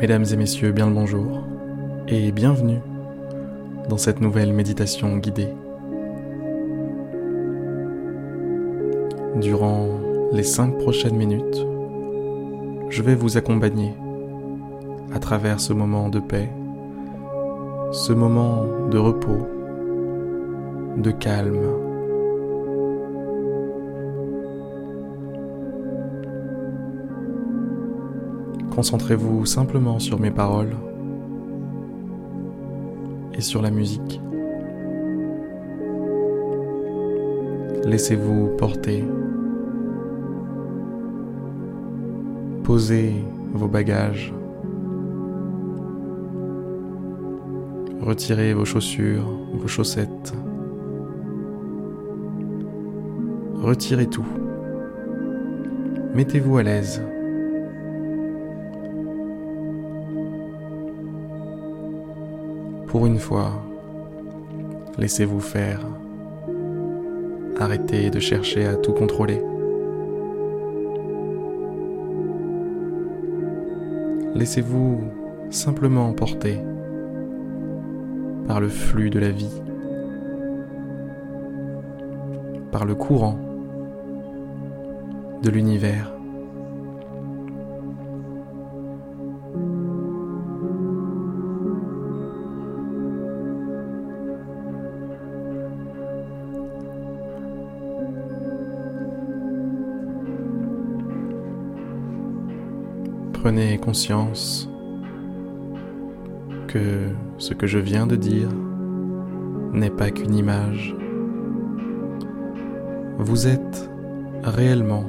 Mesdames et messieurs, bien le bonjour et bienvenue dans cette nouvelle méditation guidée. Durant les cinq prochaines minutes, je vais vous accompagner à travers ce moment de paix, ce moment de repos, de calme. Concentrez-vous simplement sur mes paroles et sur la musique. Laissez-vous porter. Posez vos bagages. Retirez vos chaussures, vos chaussettes. Retirez tout. Mettez-vous à l'aise. Pour une fois, laissez-vous faire. Arrêtez de chercher à tout contrôler. Laissez-vous simplement emporter par le flux de la vie, par le courant de l'univers. Prenez conscience que ce que je viens de dire n'est pas qu'une image. Vous êtes réellement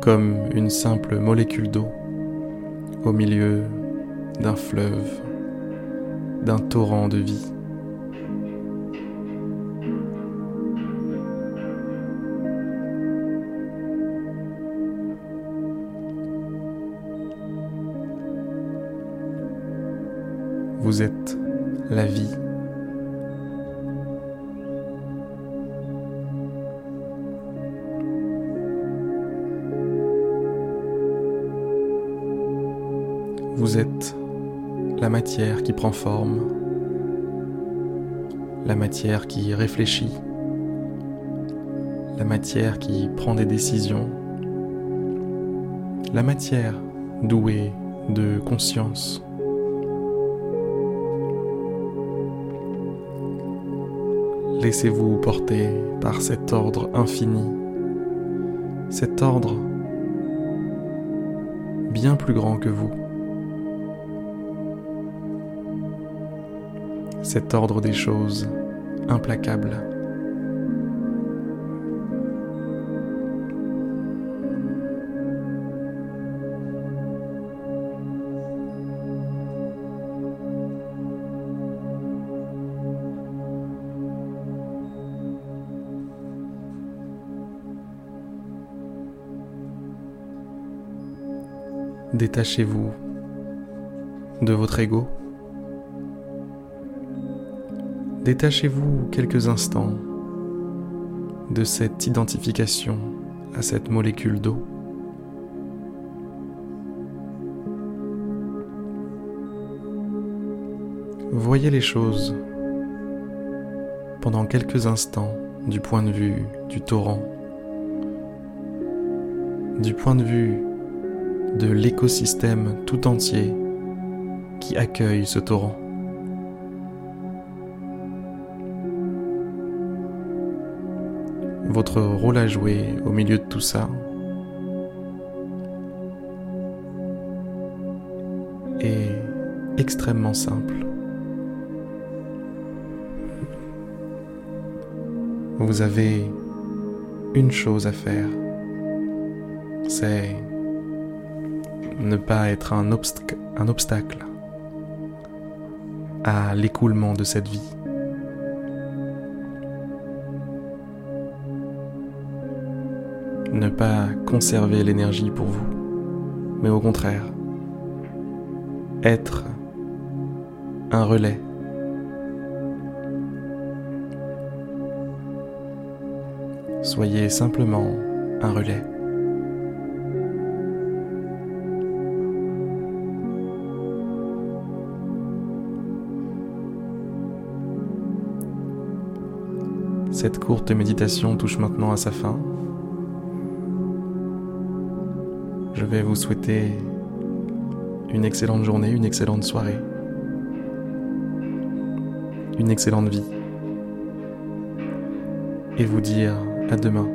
comme une simple molécule d'eau au milieu d'un fleuve, d'un torrent de vie. Vous êtes la vie. Vous êtes la matière qui prend forme, la matière qui réfléchit, la matière qui prend des décisions, la matière douée de conscience. Laissez-vous porter par cet ordre infini, cet ordre bien plus grand que vous, cet ordre des choses implacable. Détachez-vous de votre ego. Détachez-vous quelques instants de cette identification à cette molécule d'eau. Voyez les choses pendant quelques instants du point de vue du torrent, du point de vue de l'écosystème tout entier qui accueille ce torrent. Votre rôle à jouer au milieu de tout ça est extrêmement simple. Vous avez une chose à faire, c'est ne pas être un, obstacle à l'écoulement de cette vie. Ne pas conserver l'énergie pour vous, mais au contraire, être un relais. Soyez simplement un relais. Cette courte méditation touche maintenant à sa fin. Je vais vous souhaiter une excellente journée, une excellente soirée, une excellente vie. Et vous dire à demain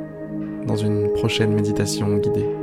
dans une prochaine méditation guidée.